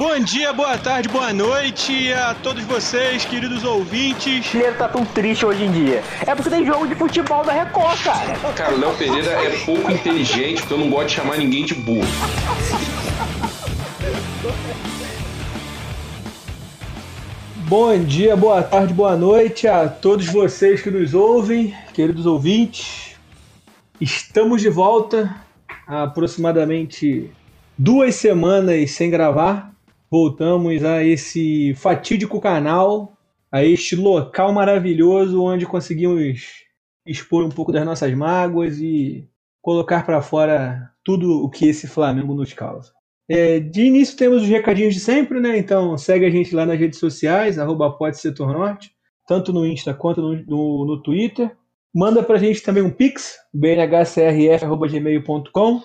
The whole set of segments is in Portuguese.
Bom dia, boa tarde, boa noite a todos vocês, queridos ouvintes. O Léo tá tão triste hoje em dia. É porque tem jogo de futebol da Record, cara. Cara, o Léo Pereira é pouco inteligente, porque eu não gosto de chamar ninguém de burro. Bom dia, boa tarde, boa noite a todos vocês que nos ouvem, queridos ouvintes. Estamos de volta há aproximadamente duas semanas sem gravar. Voltamos a esse fatídico canal, a este local maravilhoso onde conseguimos expor um pouco das nossas mágoas e colocar para fora tudo o que esse Flamengo nos causa. É, de início temos os recadinhos de sempre, né? Então segue a gente lá nas redes sociais, arroba Norte, tanto no Insta quanto no, no, no Twitter. Manda pra gente também um pix, bnhcrf.gmail.com.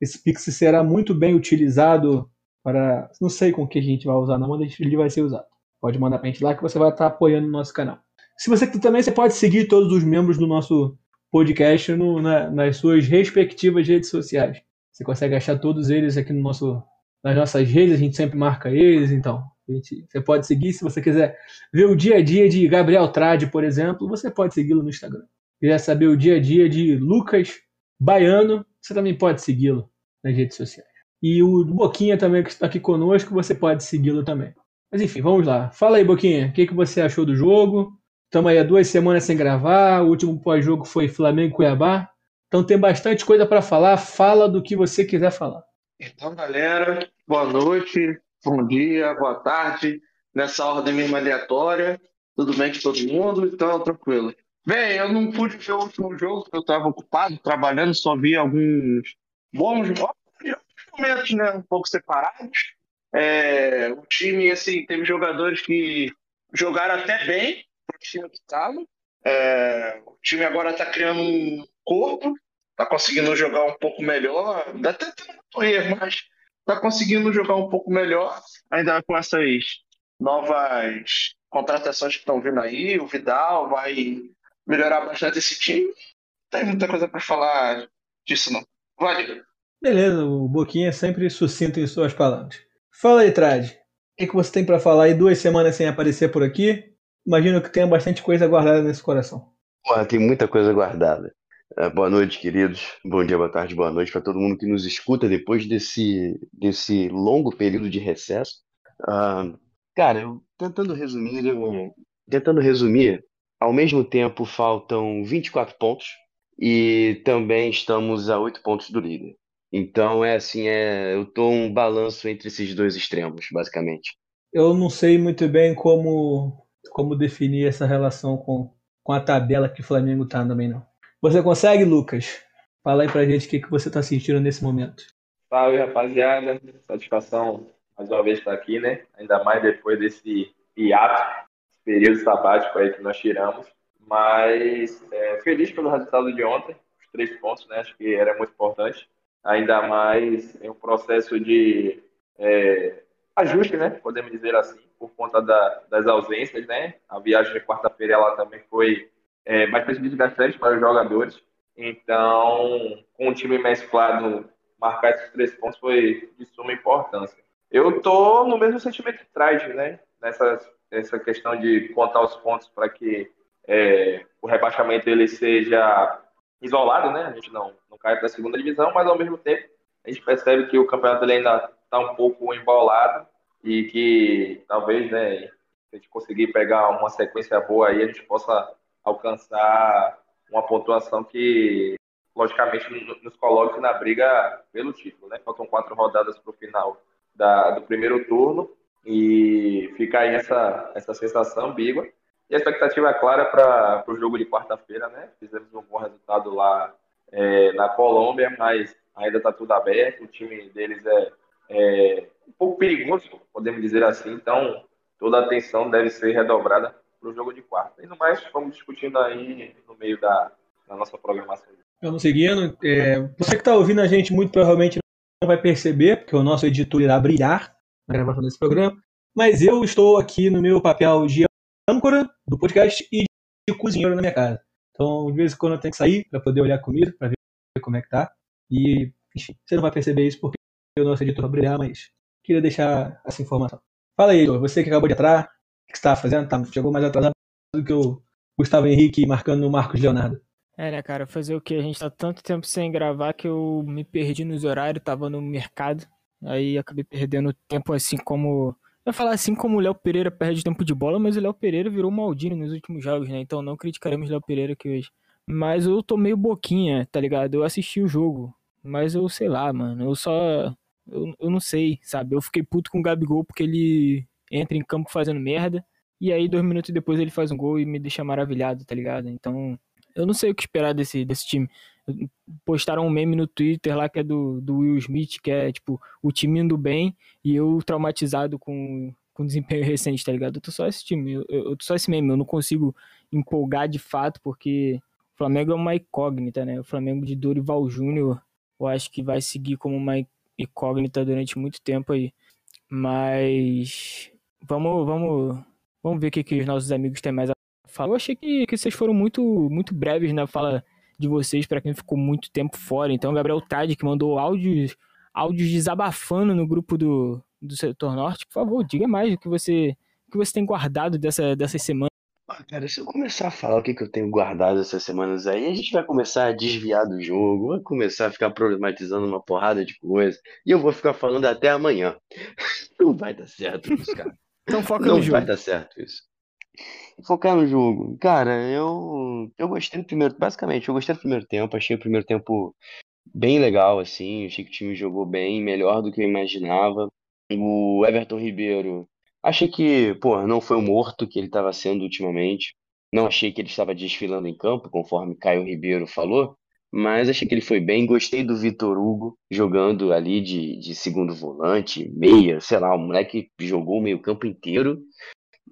Esse pix será muito bem utilizado para. Não sei com que a gente vai usar, não, mas ele vai ser usado. Pode mandar pra gente lá que você vai estar apoiando o nosso canal. Se você também você pode seguir todos os membros do nosso podcast no, na, nas suas respectivas redes sociais. Você consegue achar todos eles aqui no nosso, nas nossas redes, a gente sempre marca eles, então. Gente, você pode seguir, se você quiser ver o dia a dia de Gabriel Trade, por exemplo, você pode segui-lo no Instagram. Quiser saber o dia a dia de Lucas Baiano, você também pode segui-lo nas redes sociais. E o Boquinha também, que está aqui conosco, você pode segui-lo também. Mas enfim, vamos lá. Fala aí, Boquinha, o que, que você achou do jogo? Estamos aí há duas semanas sem gravar. O último pós-jogo foi Flamengo e Cuiabá. Então tem bastante coisa para falar. Fala do que você quiser falar. Então, galera, boa noite, bom dia, boa tarde. Nessa ordem mesmo aleatória. Tudo bem com todo mundo? Então, tranquilo. Bem, eu não pude ver o último jogo porque eu estava ocupado, trabalhando, só vi alguns bons momentos, né? Um pouco separados. É, o time, assim, teve jogadores que jogaram até bem o time que estava. É, o time agora está criando um corpo, está conseguindo jogar um pouco melhor, até tem muito erro, mas está conseguindo jogar um pouco melhor, ainda com essas novas contratações que estão vindo aí, o Vidal vai melhorar bastante esse time. Tem muita coisa para falar disso não. Vale. Beleza, o Boquinha sempre sucinto em suas palavras. Fala aí, Trad. O que, você tem para falar aí duas semanas sem aparecer por aqui? Imagino que tenha bastante coisa guardada nesse coração. Porra, tem muita coisa guardada. É, boa noite, queridos. Bom dia, boa tarde, boa noite para todo mundo que nos escuta depois desse, desse longo período de recesso. Ah, cara, eu, tentando resumir, eu, tentando resumir, ao mesmo tempo faltam 24 pontos e também estamos a 8 pontos do líder. Então é assim, é, eu tô um balanço entre esses dois extremos, basicamente. Eu não sei muito bem como como definir essa relação com, com a tabela que o Flamengo tá também não. Você consegue, Lucas? Fala aí pra gente o que, que você tá sentindo nesse momento. Salve, rapaziada. Satisfação mais uma vez estar aqui, né? Ainda mais depois desse hiato, período sabático aí que nós tiramos. Mas é, feliz pelo resultado de ontem, os três pontos, né? Acho que era muito importante. Ainda mais em um processo de é, ajuste, né? Podemos dizer assim, por conta da, das ausências, né? A viagem de quarta-feira ela também foi é, bastante desgastante para os jogadores. Então, com o time mesclado, marcar esses três pontos foi de suma importância. Eu tô no mesmo sentimento que traz, né? Nessa essa questão de contar os pontos para que é, o rebaixamento ele seja isolado, né? A gente não, não cai para a segunda divisão, mas ao mesmo tempo a gente percebe que o campeonato ele ainda está um pouco embolado e que talvez, né, se a gente conseguir pegar uma sequência boa aí, a gente possa alcançar uma pontuação que, logicamente, nos coloque na briga pelo título. Né? Faltam quatro rodadas para o final da, do primeiro turno e fica aí essa, essa sensação ambígua. E a expectativa é clara para o jogo de quarta-feira, né? Fizemos um bom resultado lá é, na Colômbia, mas ainda está tudo aberto. O time deles é, é um pouco perigoso, podemos dizer assim. Então, toda a atenção deve ser redobrada para o jogo de quarta. E no mais, vamos discutindo aí no meio da, da nossa programação. Vamos seguindo. É, você que está ouvindo a gente muito provavelmente não vai perceber, porque o nosso editor irá brilhar na gravação desse programa. Mas eu estou aqui no meu papel de âncora do podcast e de cozinheiro na minha casa. Então, de vez em quando eu tenho que sair para poder olhar a comida, para ver como é que tá. E, enfim, você não vai perceber isso porque o nosso editor vai brilhar, mas queria deixar essa informação. Fala aí, você que acabou de entrar, o que você estava fazendo? Tá, chegou mais atrasado do que o Gustavo Henrique marcando o Marcos Leonardo. É, né, cara, fazer o que? A gente tá tanto tempo sem gravar que eu me perdi nos horários, tava no mercado, aí acabei perdendo tempo assim como. Ia falar assim como o Léo Pereira perde tempo de bola, mas o Léo Pereira virou Maldini nos últimos jogos, né? Então não criticaremos o Léo Pereira aqui hoje. Mas eu tô meio boquinha, tá ligado? Eu assisti o jogo, mas eu sei lá, mano. Eu só. Eu, eu não sei, sabe? Eu fiquei puto com o Gabigol porque ele entra em campo fazendo merda. E aí, dois minutos depois, ele faz um gol e me deixa maravilhado, tá ligado? Então, eu não sei o que esperar desse, desse time. Postaram um meme no Twitter lá que é do, do Will Smith, que é tipo o time indo bem e eu traumatizado com, com desempenho recente, tá ligado? Eu tô só esse time, eu, eu tô só esse meme, eu não consigo empolgar de fato, porque o Flamengo é uma incógnita, né? O Flamengo de Dorival Júnior, eu acho que vai seguir como uma incógnita durante muito tempo aí. Mas vamos, vamos, vamos ver o que, que os nossos amigos têm mais a falar. Eu achei que, que vocês foram muito, muito breves na fala de vocês para quem ficou muito tempo fora. Então, Gabriel Tade, que mandou áudios, áudios desabafando no grupo do, do setor norte, por favor, diga mais o que você, o que você tem guardado dessa, dessas semanas. Ah, cara, se eu começar a falar o que, que eu tenho guardado essas semanas aí, a gente vai começar a desviar do jogo, vai começar a ficar problematizando uma porrada de coisa, e eu vou ficar falando até amanhã. Não vai dar certo isso, cara. Então foca Não no jogo. vai dar certo isso. Focar no jogo. Cara, eu, eu gostei do primeiro. Basicamente, eu gostei do primeiro tempo. Achei o primeiro tempo bem legal, assim. Achei que o time jogou bem, melhor do que eu imaginava. O Everton Ribeiro. Achei que, pô, não foi o morto que ele estava sendo ultimamente. Não achei que ele estava desfilando em campo, conforme Caio Ribeiro falou. Mas achei que ele foi bem. Gostei do Vitor Hugo jogando ali de, de segundo volante, meia, sei lá. O moleque jogou o meio-campo inteiro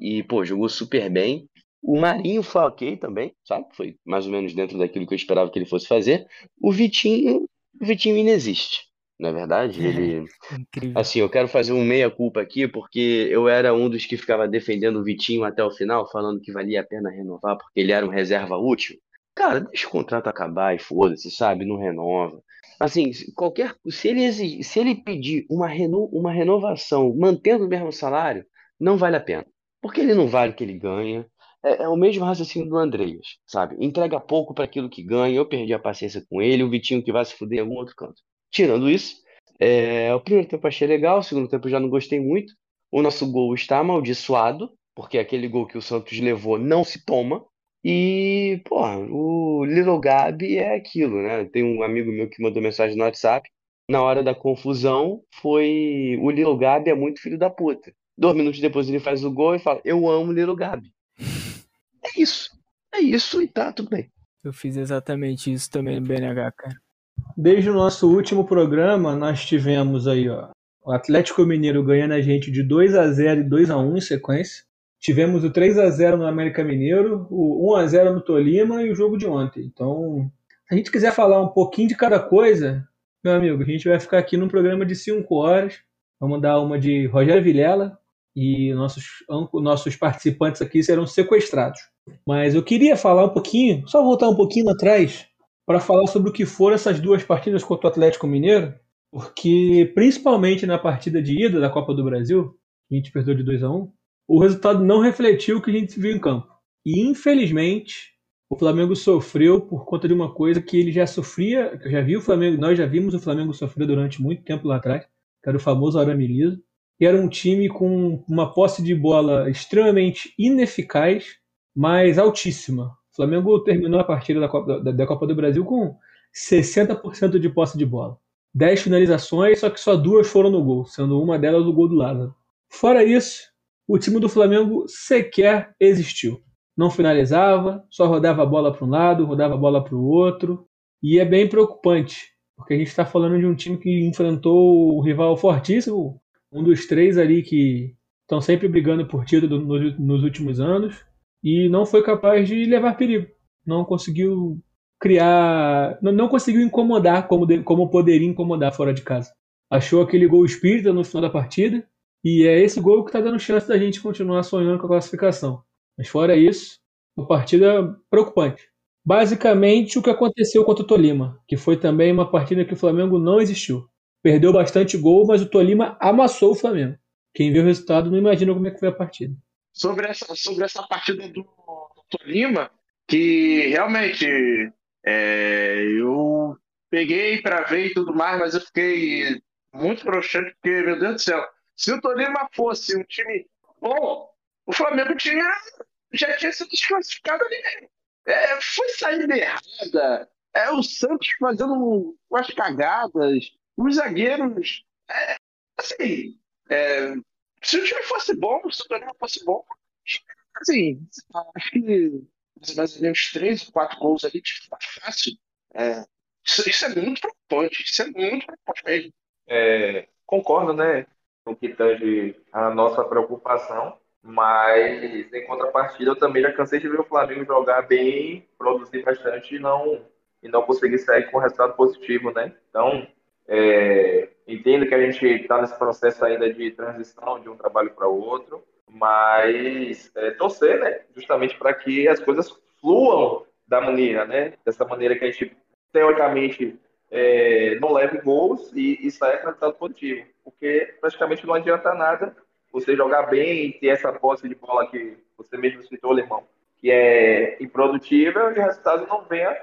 e, pô, jogou super bem. O Marinho foi ok também, sabe? Foi mais ou menos dentro daquilo que eu esperava que ele fosse fazer. O Vitinho, o Vitinho inexiste, não é verdade? Ele, Incrível. assim, eu quero fazer um meia-culpa aqui, porque eu era um dos que ficava defendendo o Vitinho até o final, falando que valia a pena renovar, porque ele era um reserva útil. Cara, deixa o contrato acabar e foda-se, sabe? Não renova. Assim, se qualquer, se ele exigir, se ele pedir uma, reno, uma renovação mantendo o mesmo salário, não vale a pena. Porque ele não vale o que ele ganha. É, é o mesmo raciocínio do Andreas, sabe? Entrega pouco para aquilo que ganha. Eu perdi a paciência com ele. O Vitinho que vai se fuder em algum outro canto. Tirando isso, é, o primeiro tempo achei legal. O segundo tempo já não gostei muito. O nosso gol está amaldiçoado, porque aquele gol que o Santos levou não se toma. E, pô, o Little Gabi é aquilo, né? Tem um amigo meu que mandou mensagem no WhatsApp. Na hora da confusão, foi. O Little Gabi é muito filho da puta. Dois minutos depois ele faz o gol e fala: Eu amo Little Gabi. É isso. É isso e tá tudo bem. Eu fiz exatamente isso também no BNH, cara. Desde o nosso último programa, nós tivemos aí, ó, o Atlético Mineiro ganhando a gente de 2 a 0 e 2 a 1 em sequência. Tivemos o 3 a 0 no América Mineiro, o 1 a 0 no Tolima e o jogo de ontem. Então, se a gente quiser falar um pouquinho de cada coisa, meu amigo, a gente vai ficar aqui num programa de 5 horas. Vamos dar uma de Rogério Vilela e nossos, nossos participantes aqui serão sequestrados. Mas eu queria falar um pouquinho, só voltar um pouquinho atrás, para falar sobre o que foram essas duas partidas contra o Atlético Mineiro, porque principalmente na partida de ida da Copa do Brasil, que a gente perdeu de 2 a 1 o resultado não refletiu o que a gente viu em campo. E infelizmente, o Flamengo sofreu por conta de uma coisa que ele já sofria, que eu já vi o Flamengo, nós já vimos o Flamengo sofrer durante muito tempo lá atrás, que era o famoso arame liso, era um time com uma posse de bola extremamente ineficaz, mas altíssima. O Flamengo terminou a partida da Copa, da, da Copa do Brasil com 60% de posse de bola. 10 finalizações, só que só duas foram no gol, sendo uma delas o gol do Lázaro. Fora isso, o time do Flamengo sequer existiu. Não finalizava, só rodava a bola para um lado, rodava a bola para o outro. E é bem preocupante, porque a gente está falando de um time que enfrentou o rival fortíssimo, um dos três ali que estão sempre brigando por título nos, nos últimos anos, e não foi capaz de levar perigo. Não conseguiu criar. Não, não conseguiu incomodar como, como poderia incomodar fora de casa. Achou aquele gol espírita no final da partida, e é esse gol que está dando chance da gente continuar sonhando com a classificação. Mas fora isso, uma partida preocupante. Basicamente o que aconteceu contra o Tolima, que foi também uma partida que o Flamengo não existiu. Perdeu bastante gol, mas o Tolima amassou o Flamengo. Quem viu o resultado não imagina como é que foi a partida. Sobre essa, sobre essa partida do, do Tolima, que realmente é, eu peguei para ver e tudo mais, mas eu fiquei muito broxante, porque, meu Deus do céu, se o Tolima fosse um time bom, o Flamengo tinha, já tinha sido desclassificado ali. É, foi saída errada, é, o Santos fazendo umas cagadas, os zagueiros. É, assim, é, se o time fosse bom, se o Tolima fosse bom, assim, acho que mais ou menos três quatro gols ali, tipo, fácil. É, isso, isso, é muito preocupante, isso é muito preocupante mesmo. É, concordo, né, com o que tange a nossa preocupação, mas em contrapartida eu também já cansei de ver o Flamengo jogar bem, produzir bastante e não, e não conseguir sair com resultado positivo, né? Então, é, entendo que a gente está nesse processo ainda de transição de um trabalho para o outro, mas é, torcer, né? Justamente para que as coisas fluam da maneira, né? Dessa maneira que a gente teoricamente é, não leve gols e, e saia com resultado positivo, porque praticamente não adianta nada você jogar bem e ter essa posse de bola que você mesmo citou, Limão, que é improdutível e o resultado não venha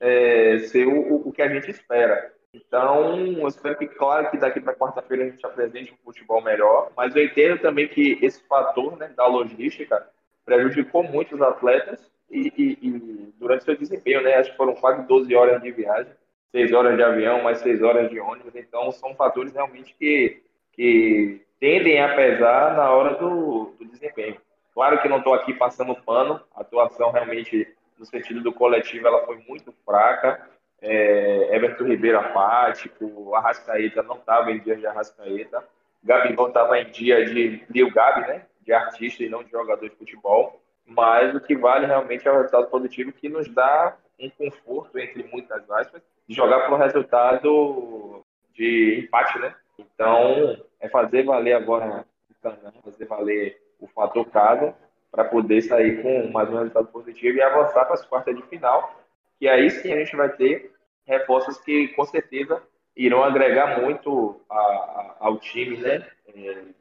é, ser o, o que a gente espera. Então, eu espero que, claro, que daqui para quarta-feira a gente apresente um futebol melhor, mas eu entendo também que esse fator né, da logística prejudicou muito os atletas e, e, e, durante seu desempenho, né? Acho que foram quase 12 horas de viagem, 6 horas de avião, mais 6 horas de ônibus, então são fatores realmente que, que tendem a pesar na hora do, do desempenho. Claro que não estou aqui passando pano, a atuação realmente, no sentido do coletivo, ela foi muito fraca, é, Everton Ribeiro apático, Arrascaeta não estava em dia de Arrascaeta, Gabigol estava em dia de Lil Gabi, né? De artista e não de jogador de futebol. Mas o que vale realmente é o resultado positivo que nos dá um conforto, entre muitas aspas, de jogar para um resultado de empate, né? Então, é fazer valer agora o canal, fazer valer o fator casa para poder sair com mais um resultado positivo e avançar para as quartas de final, que aí sim a gente vai ter reforços que com certeza irão agregar muito a, a, ao time, né?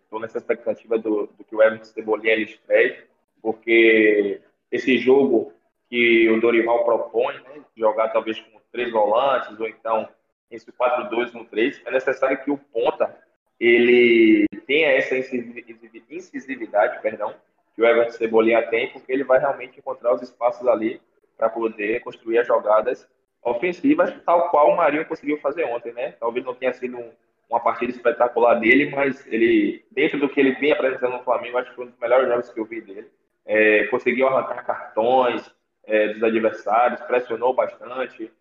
Estou é, nessa expectativa do, do, que o Everton Cebolinha ele estreie, porque esse jogo que o Dorival propõe, né, jogar talvez com três volantes ou então esse 4-2 no 3, é necessário que o ponta ele tenha essa incisividade, perdão, que o Everton Cebolinha tem, porque ele vai realmente encontrar os espaços ali para poder construir as jogadas ofensivas, tal qual o Marinho conseguiu fazer ontem, né? Talvez não tenha sido um, uma partida espetacular dele, mas ele, dentro do que ele vem apresentando no Flamengo, acho que foi um dos melhores jogos que eu vi dele. É, conseguiu arrancar cartões é, dos adversários, pressionou bastante,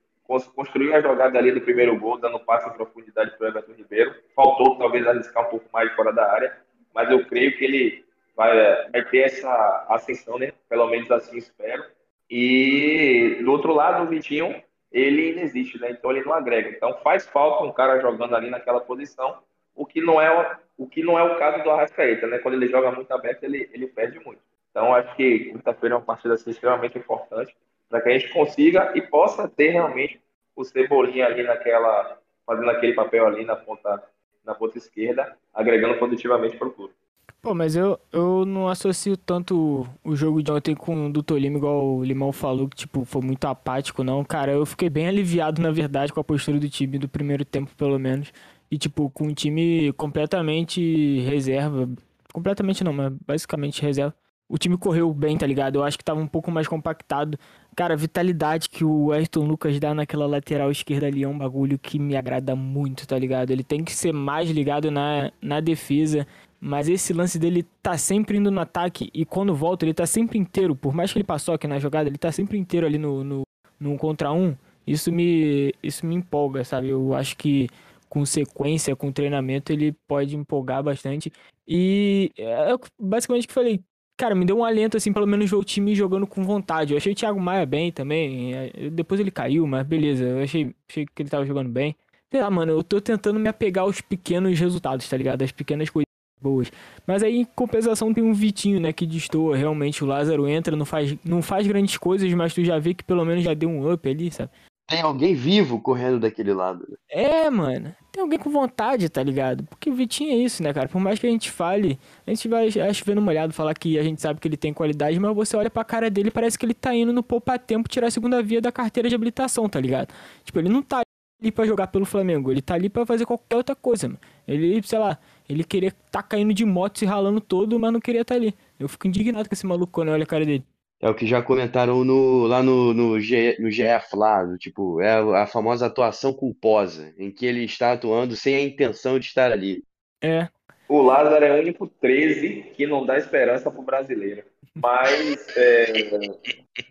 construiu a jogada ali do primeiro gol, dando passe em profundidade para o Everton Ribeiro. Faltou talvez arriscar um pouco mais fora da área, mas eu creio que ele vai, vai ter essa ascensão, né? Pelo menos assim espero. E do outro lado, o Vitinho ele inexiste, né? Então ele não agrega. Então faz falta um cara jogando ali naquela posição, o que não é o que não é o caso do Arrascaeta, né? Quando ele joga muito aberto, ele, ele perde muito. Então acho que quinta-feira é uma partida assim, extremamente importante para que a gente consiga e possa ter realmente o Cebolinha ali naquela fazendo aquele papel ali na ponta na ponta esquerda, agregando positivamente para o clube. Pô, mas eu, eu não associo tanto o jogo de ontem com o do Tolima, igual o Limão falou, que tipo, foi muito apático, não. Cara, eu fiquei bem aliviado, na verdade, com a postura do time do primeiro tempo, pelo menos. E, tipo, com o time completamente reserva. Completamente não, mas basicamente reserva. O time correu bem, tá ligado? Eu acho que tava um pouco mais compactado. Cara, a vitalidade que o Ayrton Lucas dá naquela lateral esquerda ali é um bagulho que me agrada muito, tá ligado? Ele tem que ser mais ligado na, na defesa mas esse lance dele tá sempre indo no ataque e quando volta ele tá sempre inteiro. Por mais que ele passou aqui na jogada, ele tá sempre inteiro ali no, no, no contra um. Isso me, isso me empolga, sabe? Eu acho que com sequência, com treinamento, ele pode empolgar bastante. E é basicamente o que falei. Cara, me deu um alento, assim, pelo menos o time jogando com vontade. Eu achei o Thiago Maia bem também. É, depois ele caiu, mas beleza. Eu achei, achei que ele tava jogando bem. Sei lá, mano, eu tô tentando me apegar aos pequenos resultados, tá ligado? As pequenas coisas boas. Mas aí, em compensação, tem um Vitinho, né, que destoa. Realmente, o Lázaro entra, não faz, não faz grandes coisas, mas tu já vê que pelo menos já deu um up ali, sabe? tem alguém vivo correndo daquele lado. né? É, mano. Tem alguém com vontade, tá ligado? Porque o Vitinho é isso, né, cara? Por mais que a gente fale, a gente vai, acho, vendo molhado falar que a gente sabe que ele tem qualidade, mas você olha pra cara dele e parece que ele tá indo no poupa-tempo tirar a segunda via da carteira de habilitação, tá ligado? Tipo, ele não tá ali pra jogar pelo Flamengo, ele tá ali pra fazer qualquer outra coisa, mano. Ele, sei lá, ele queria tá caindo de moto, se ralando todo, mas não queria estar tá ali. Eu fico indignado com esse maluco quando eu olho a cara dele. É o que já comentaram no, lá no, no, G, no GF lá, do, tipo, é a famosa atuação culposa, em que ele está atuando sem a intenção de estar ali. É. O Lázaro é o único 13 que não dá esperança pro brasileiro. Mas, é,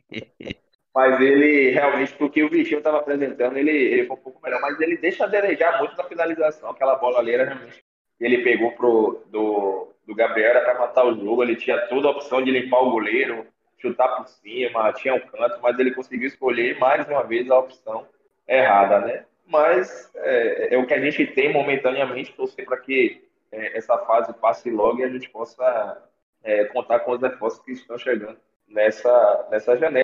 mas ele realmente, porque o Vitinho estava apresentando, ele, ele foi um pouco melhor, mas ele deixa a muito na finalização. Aquela bola ali era realmente. Ele pegou pro, do, do Gabriel para matar o jogo, ele tinha toda a opção de limpar o goleiro, chutar por cima, tinha um canto, mas ele conseguiu escolher mais uma vez a opção errada, né? Mas é, é o que a gente tem momentaneamente, torcer para que é, essa fase passe logo e a gente possa é, contar com os reforços que estão chegando nessa, nessa janela.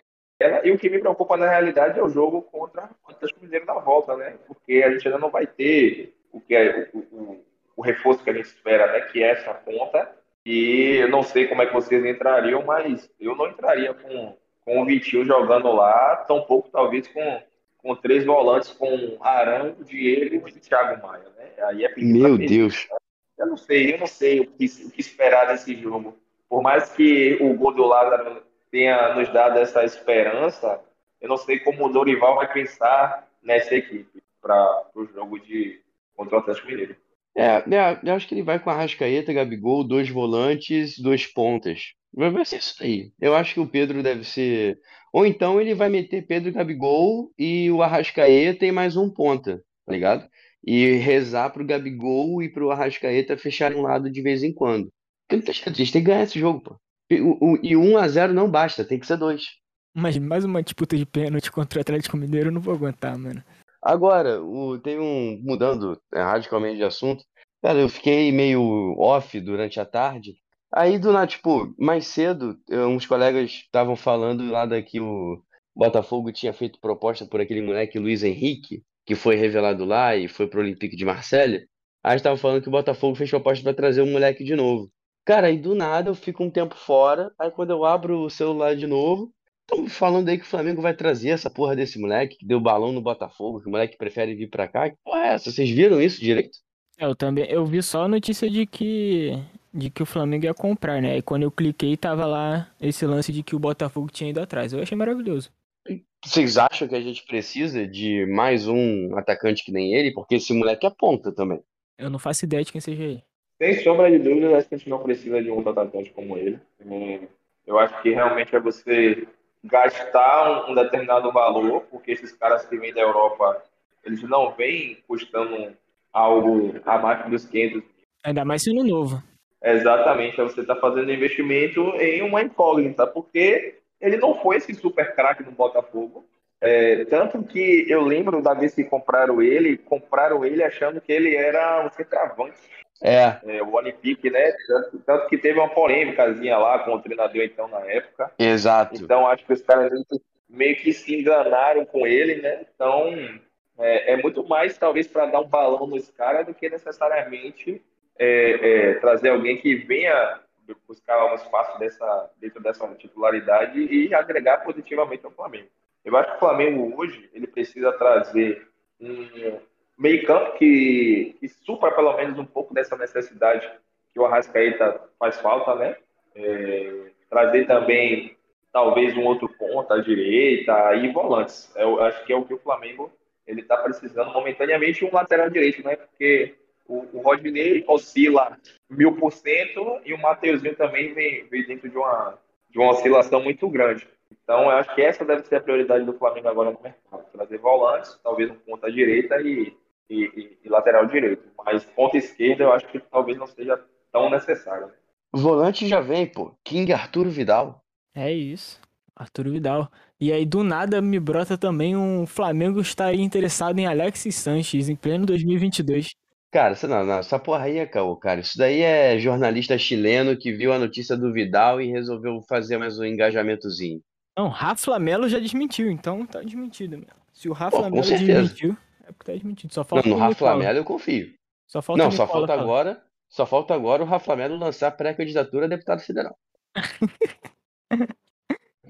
E o que me preocupa na realidade é o jogo contra, contra os Cruzeiros na volta, né? Porque a gente ainda não vai ter o que é o, o, o reforço que a gente espera, né? Que é essa conta e eu não sei como é que vocês entrariam, mas eu não entraria com, com o Vitinho jogando lá, tampouco talvez com, com três volantes, com Arão, Diego e Thiago Maia, né? Aí é Meu Deus. Eu não sei, eu não sei o que, o que esperar desse jogo. Por mais que o gol do Lázaro tenha nos dado essa esperança, eu não sei como o Dorival vai pensar nessa equipe para o jogo de contra o Atlético Mineiro. É, eu acho que ele vai com a Arrascaeta, Gabigol, dois volantes, dois pontas. Vai ser isso aí. Eu acho que o Pedro deve ser. Ou então ele vai meter Pedro Gabigol e o Arrascaeta e mais um ponta, tá ligado? E rezar pro Gabigol e pro Arrascaeta fecharem um lado de vez em quando. Porque não tem jeito, a gente tem que ganhar esse jogo, pô. E, o, e 1 a 0 não basta, tem que ser dois. Mas mais uma disputa de pênalti contra o Atlético Mineiro eu não vou aguentar, mano. Agora, o, tem um. Mudando é, radicalmente de assunto, cara, eu fiquei meio off durante a tarde. Aí, do nada, tipo, mais cedo, eu- uns colegas estavam falando lá daqui o Botafogo tinha feito proposta por aquele moleque Luiz Henrique, que foi revelado lá e foi pro Olympique de Marselha. Aí estavam falando que o Botafogo fez proposta para trazer o moleque de novo. Cara, aí do nada eu fico um tempo fora, aí quando eu abro o celular de novo, Estão falando aí que o Flamengo vai trazer essa porra desse moleque que deu balão no Botafogo, que o moleque prefere vir pra cá. Que porra é essa? Vocês viram isso direito? É, Eu também, eu vi só a notícia de que de que o Flamengo ia comprar, né? E quando eu cliquei tava lá esse lance de que o Botafogo tinha ido atrás. Eu achei maravilhoso. Vocês acham que a gente precisa de mais um atacante que nem ele? Porque esse moleque é ponta também. Eu não faço ideia de quem seja ele. Sem sombra de dúvida, a gente não precisa de um atacante como ele. É, Eu acho que realmente é você gastar um, um determinado valor, porque esses caras que vêm da Europa, eles não vêm custando algo abaixo dos 500 Ainda mais sendo novo. Exatamente, você está fazendo investimento em uma incógnita, porque ele não foi esse super craque no Botafogo. É, tanto que eu lembro da vez que compraram ele, compraram ele achando que ele era um centroavante, É, é, o Olympique, né? Tanto, que teve uma polêmicazinha lá com o treinador então na época. exato. Então acho que os caras meio que- meio que se enganaram com ele, né? Então é, é muito mais talvez para dar um balão nos caras do que necessariamente é, é, trazer alguém que venha buscar um espaço dessa, dentro dessa titularidade e agregar positivamente ao Flamengo. Eu acho que o Flamengo hoje ele precisa trazer um meio campo que, que supra pelo menos um pouco dessa necessidade que o Arrascaeta faz falta, né? É, trazer também talvez um outro ponta à direita e volantes. Eu acho que é o que o Flamengo ele está precisando momentaneamente um lateral direito, né? Porque o, o Rodney oscila mil por cento e o Mateuzinho também vem, vem dentro de uma, de uma oscilação muito grande. Então, eu acho que essa deve ser a prioridade do Flamengo agora no mercado. Trazer volantes, talvez um ponta à direita e, e, e- e lateral direito. Mas ponta esquerda eu acho que talvez não seja tão necessário. né? Volante já vem, pô. King Arturo Vidal. É isso. Arthur Vidal. E aí, do nada, me brota também um Flamengo estaria interessado em Alexis Sanches em pleno 2022. Cara, essa, não, não, essa porra aí é caô, cara. Isso daí é jornalista chileno que viu a notícia do Vidal e resolveu fazer mais um engajamentozinho. Não, Rafa Melo já desmentiu, então tá desmentido, meu. Se o Rafa Pô, Melo certeza. desmentiu, é porque tá desmentido. Só Não, falta no o Rafa. Melo eu confio. Só falta Não, só falta falar. agora, só falta agora o Rafa Melo lançar pré-candidatura a deputado federal.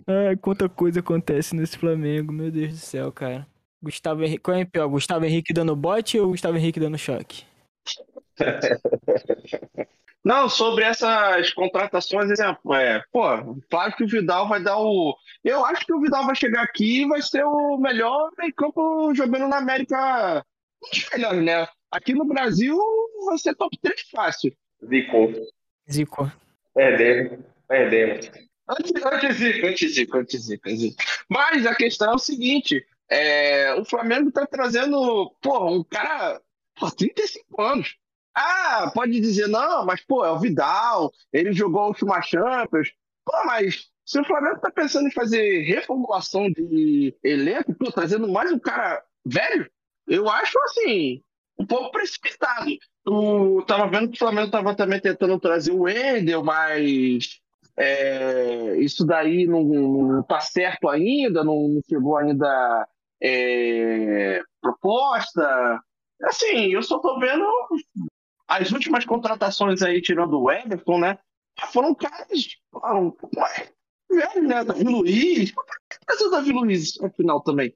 Ai, quanta coisa acontece nesse Flamengo, meu Deus do céu, cara. Gustavo Henrique, qual é pior? Gustavo Henrique dando bote ou Gustavo Henrique dando choque? Não, sobre essas contratações, exemplo, é, pô, claro que o Vidal vai dar o. Eu acho que o Vidal vai chegar aqui e vai ser o melhor meio-campo jogando na América. Um dos melhores, né? Aqui no Brasil vai ser top 3 fácil. Zicou. Zico. Perdemos. Perdemos. Antes, antes Zico, antes Zico, antes Zico, antes Zico. Mas a questão é o seguinte: é, o Flamengo tá trazendo, pô, um cara, pô, 35 anos. Ah, pode dizer, não, mas, pô, é o Vidal, ele jogou a última Champions. Pô, mas se o Flamengo tá pensando em fazer reformulação de elenco, pô, trazendo mais um cara velho, eu acho, assim, um pouco precipitado. Eu tava vendo que o Flamengo tava também tentando trazer o Wendel, mas é, isso daí não, não tá certo ainda, não, não chegou ainda é, proposta. Assim, eu só tô vendo as últimas contratações aí, tirando o Everton, né? Foram caras, foram, velho, né? Davi Luiz. O Davi Luiz, afinal, também.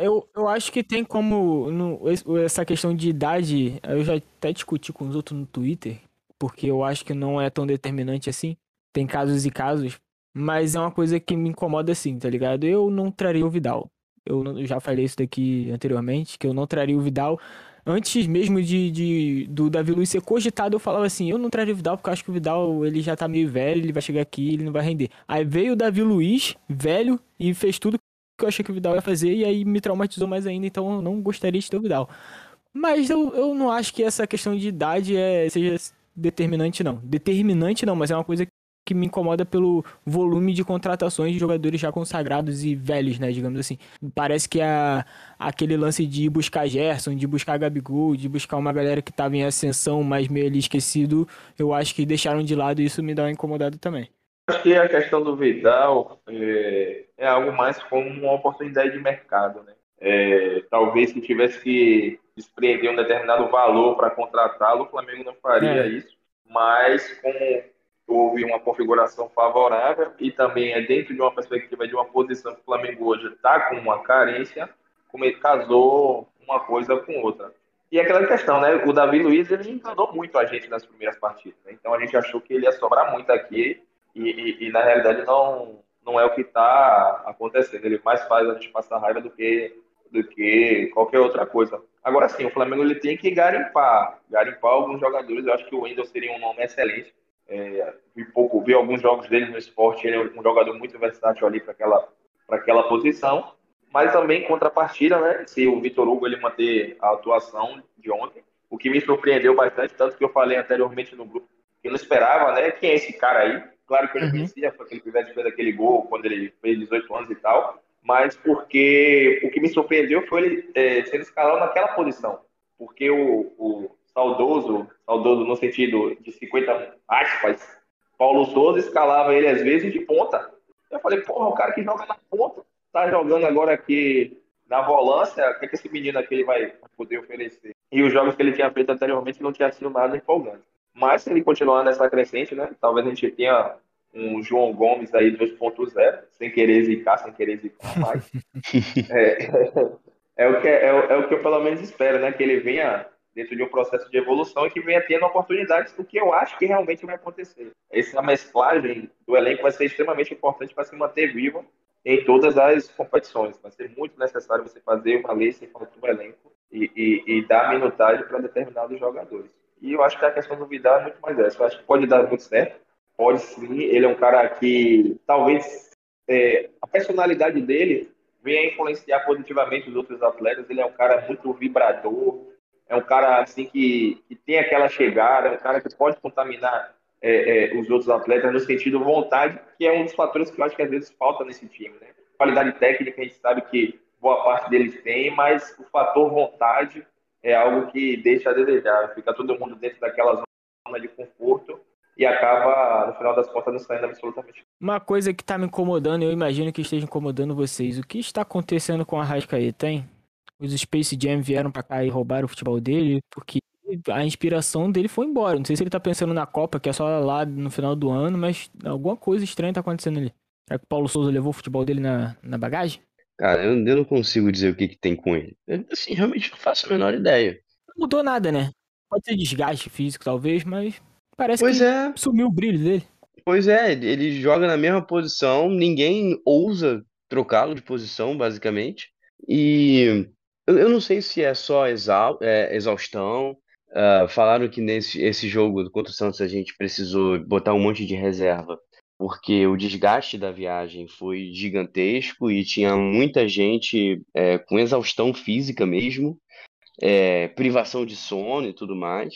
Eu, eu acho que tem como. no- es- essa questão de idade, eu já até discuti com os outros no Twitter, porque eu acho que não é tão determinante assim. Tem casos e casos, mas é uma coisa que me incomoda assim, tá ligado? Eu não traria o Vidal. Eu, não- eu já falei isso daqui anteriormente, que eu não traria o Vidal. Antes mesmo de, de- do Davi Luiz ser cogitado, eu falava assim, eu não traria o Vidal porque eu acho que o Vidal ele já tá meio velho, ele vai chegar aqui, ele não vai render. Aí veio o Davi Luiz, velho, e fez tudo que eu achei que o Vidal ia fazer e aí me traumatizou mais ainda, então eu não gostaria de ter o Vidal. Mas eu, eu não acho que essa questão de idade é, seja determinante, não. Determinante não, mas é uma coisa que me incomoda pelo volume de contratações de jogadores já consagrados e velhos, né, digamos assim. Parece que a, aquele lance de buscar Gerson, de buscar Gabigol, de buscar uma galera que tava em ascensão, mas meio ali esquecido, eu acho que deixaram de lado e isso me dá uma incomodada também. Acho que a questão do Vidal é, é algo mais como uma oportunidade de mercado, né? É, talvez se tivesse que desprender um determinado valor para contratá-lo, o Flamengo não faria É. isso. Mas como houve uma configuração favorável e também é dentro de uma perspectiva de uma posição que o Flamengo hoje está com uma carência, como ele casou uma coisa com outra. E aquela questão, né? O Davi Luiz ele enganou muito a gente nas primeiras partidas. né? Então a gente achou que ele ia sobrar muito aqui e, e- e, na realidade não, não é o que está acontecendo. Ele mais faz a gente passar raiva do que, do que qualquer outra coisa. Agora sim, o Flamengo ele tem que garimpar, garimpar alguns jogadores. Eu acho que o Wendel seria um nome excelente. É, vi pouco, vi alguns jogos dele no esporte. Ele é um jogador muito versátil ali para aquela, para aquela posição. Mas também contrapartida, né? Se o Vitor Hugo ele manter a atuação de ontem, o que me surpreendeu bastante, tanto que eu falei anteriormente no grupo, que eu não esperava, né? Quem é esse cara aí? Claro que eu Uhum. conhecia, foi que fez aquele gol quando ele fez 18 anos e tal, mas porque o que me surpreendeu foi ele é, ser escalado naquela posição, porque o, o saudoso, saudoso no sentido de 50 aspas, Paulo Souza escalava ele às vezes de ponta. Eu falei, porra, o cara que joga na ponta tá jogando agora aqui na volância, o que, é que esse menino aqui ele vai poder oferecer? E os jogos que ele tinha feito anteriormente não tinha sido nada empolgante. Mas se ele continuar nessa crescente, né? Talvez a gente tenha um João Gomes aí 2.0, sem querer zicar, sem querer zicar, mas é, é, o que, é, é é o que eu pelo menos espero, né? Que ele venha dentro de um processo de evolução e que venha tendo oportunidades do que eu acho que realmente vai acontecer. Essa mesclagem do elenco vai ser extremamente importante para se manter vivo em todas as competições. Vai ser muito necessário você fazer uma lei sem falta do elenco e, e, e dar minutagem para determinados jogadores. E eu acho que a questão do Vidal é muito mais essa. Eu acho que pode dar muito certo. Pode sim. Ele é um cara que talvez é, a personalidade dele venha influenciar positivamente os outros atletas. Ele é um cara muito vibrador. É um cara assim que, que tem aquela chegada. É um cara que pode contaminar é, é, os outros atletas no sentido vontade, que é um dos fatores que eu acho que às vezes falta nesse time. Né? Qualidade técnica, a gente sabe que boa parte deles tem, mas o fator vontade é algo que deixa a desejar. Fica todo mundo dentro daquela zona de conforto e acaba, no final das contas, não saindo absolutamente. Uma coisa que tá me incomodando, eu imagino que esteja incomodando vocês. O que está acontecendo com a Rascaeta, hein? Os Space Jam vieram pra cá e roubaram o futebol dele, porque a inspiração dele foi embora. Não sei se ele tá pensando na Copa, que é só lá no final do ano, mas alguma coisa estranha tá acontecendo ali. Será que o Paulo Souza levou o futebol dele na, na bagagem? Cara, eu, eu não consigo dizer o que, que tem com ele. Eu, assim, realmente não faço a menor ideia. Não mudou nada, né? Pode ser desgaste físico, talvez, mas parece Pois que é, sumiu o brilho dele. pois é, ele joga na mesma posição, ninguém ousa trocá-lo de posição, basicamente. E eu, eu não sei se é só exau é, exaustão. Ah, falaram que nesse esse jogo contra o Santos a gente precisou botar um monte de reserva, porque o desgaste da viagem foi gigantesco e tinha muita gente é, com exaustão física mesmo, é, privação de sono e tudo mais.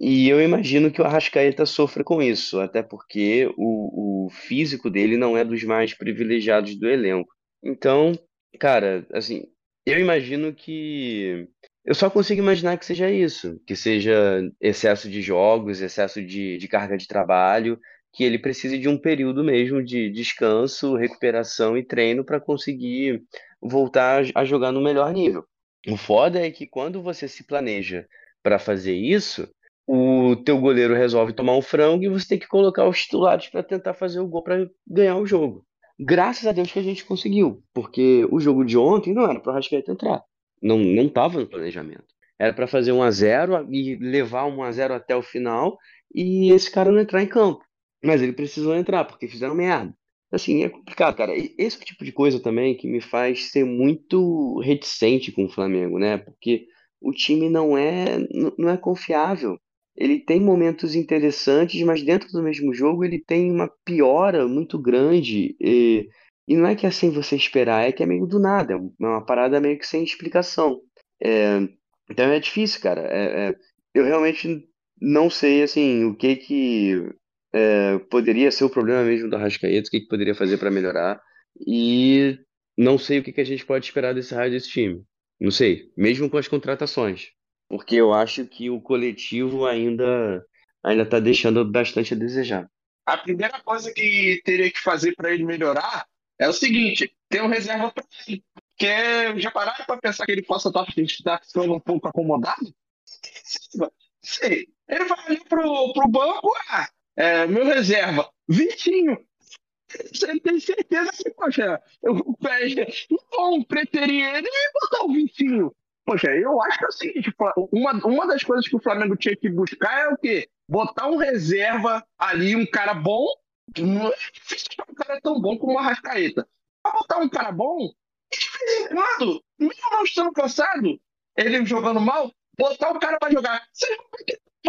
E eu imagino que o Arrascaeta sofra com isso, até porque o, o físico dele não é dos mais privilegiados do elenco. Então, cara, assim, eu imagino que. Eu só consigo imaginar que seja isso, que seja excesso de jogos, excesso de, de carga de trabalho, que ele precise de um período mesmo de descanso, recuperação e treino para conseguir voltar a jogar no melhor nível. O foda é que quando você se planeja para fazer isso, o teu goleiro resolve tomar um frango e você tem que colocar os titulares para tentar fazer o gol para ganhar o jogo. Graças a Deus que a gente conseguiu, porque o jogo de ontem não era para o Arrascaeta entrar. Não, não estava no planejamento. Era para fazer 1 a 0 e levar 1 a 0 até o final e esse cara não entrar em campo. Mas ele precisou entrar, porque fizeram merda. Assim, é complicado, cara. Esse é tipo de coisa também que me faz ser muito reticente com o Flamengo, né? Porque o time não é, não é confiável. Ele tem momentos interessantes, mas dentro do mesmo jogo ele tem uma piora muito grande. E, e não é que é sem você esperar, é que é meio do nada. É uma parada meio que sem explicação. É, então é difícil, cara. É- é- eu realmente não sei, assim, o que que é, poderia ser o problema mesmo do Arrascaeta, o que que poderia fazer para melhorar. E não sei o que que a gente pode esperar desse raio desse time. Não sei, mesmo com as contratações. Porque eu acho que o coletivo ainda ainda tá deixando bastante a desejar. A primeira coisa que teria que fazer para ele melhorar é o seguinte: ter um reserva para ele. Porque já pararam para pensar que ele possa estar estar ficando um pouco acomodado? Sei. Ele vai ali pro, pro banco, ah, é, meu reserva, Vitinho. Você tem certeza que, poxa, eu não preteria ele e botar o Vitinho. Poxa, eu acho que é seguinte, uma, uma das coisas que o Flamengo tinha que buscar é o quê? Botar um reserva ali, um cara bom. Não é difícil um cara tão bom como o Arrascaeta. Pra botar um cara bom, de vez em quando, mesmo não estando cansado, ele jogando mal, botar o cara pra jogar.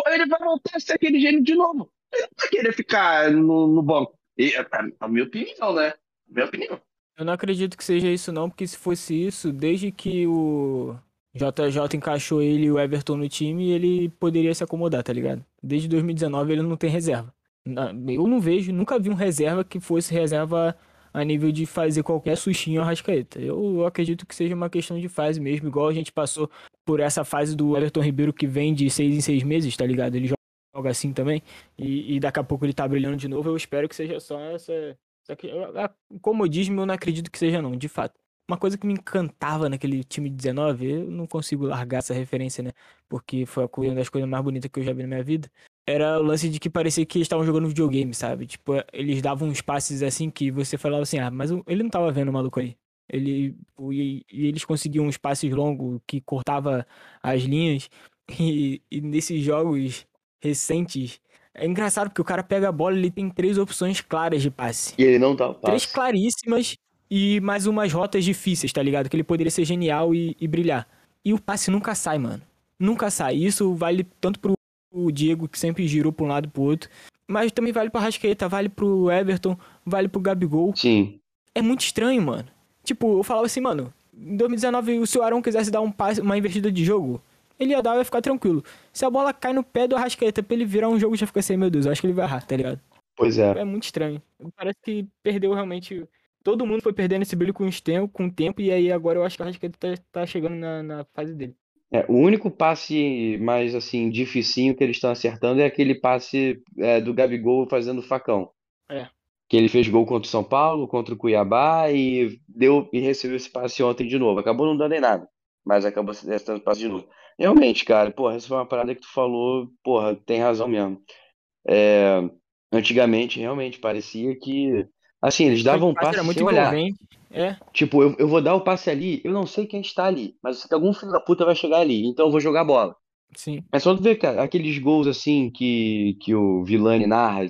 Ele vai voltar a ser aquele gênio de novo. Ele não vai querer ficar no, no banco. E, a, a minha opinião, né? A minha opinião. Eu não acredito que seja isso, não, porque se fosse isso, desde que o JJ encaixou ele e o Everton no time, ele poderia se acomodar, tá ligado? Desde 2019 ele não tem reserva. Eu não vejo, nunca vi um reserva que fosse reserva a nível de fazer qualquer sustinho ao Arrascaeta. Eu, acredito que seja uma questão de fase mesmo, igual a gente passou por essa fase do Everton Ribeiro que vem de seis em seis meses, tá ligado? Ele joga assim também, e, e daqui a pouco ele tá brilhando de novo. Eu espero que seja só essa. essa comodismo eu não acredito que seja, não, de fato. Uma coisa que me encantava naquele time de 19, eu não consigo largar essa referência, né? Porque foi uma das coisas mais bonitas que eu já vi na minha vida. Era o lance de que parecia que eles estavam jogando videogame, sabe? Tipo, eles davam uns passes assim que você falava assim, ah, mas ele não tava vendo o maluco aí. Ele, e, e eles conseguiam uns passes longos que cortava as linhas. E, e nesses jogos recentes, é engraçado porque o cara pega a bola e ele tem três opções claras de passe. E ele não dá o Três passe. claríssimas e mais umas rotas difíceis, tá ligado? Que ele poderia ser genial e, e brilhar. E o passe nunca sai, mano. Nunca sai. Isso vale tanto pro Diego, que sempre girou pra um lado e pro outro. Mas também vale pra Rascaeta, vale pro Everton, vale pro Gabigol. Sim, É muito estranho, mano. Tipo, eu falava assim, mano, em 2019, se o Arão quisesse dar um passe, uma investida de jogo, ele ia dar e ia ficar tranquilo. Se a bola cai no pé do Arrascaeta pra ele virar um jogo, já fica assim, meu Deus, eu acho que ele vai errar, tá ligado? pois é. É muito estranho. Parece que perdeu realmente. Todo mundo foi perdendo esse brilho com, os tempo, com o tempo, e aí agora eu acho que o Arrascaeta tá, tá chegando na, na fase dele. É, o único passe mais assim dificinho que eles estão acertando é aquele passe é, do Gabigol fazendo facão. É. que ele fez gol contra o São Paulo, contra o Cuiabá e deu e recebeu esse passe ontem de novo. Acabou não dando em nada, mas acabou se dando passe de novo. Realmente, cara, porra, essa foi uma parada que tu falou, porra, tem razão mesmo. É, antigamente, realmente, parecia que, assim, eles davam um passe era muito olhar. É, Tipo, eu, eu vou dar o passe ali, eu não sei quem está ali, mas algum filho da puta vai chegar ali, então eu vou jogar a bola. sim. Mas só tu vê, cara, aqueles gols assim que, que o Vilani narra,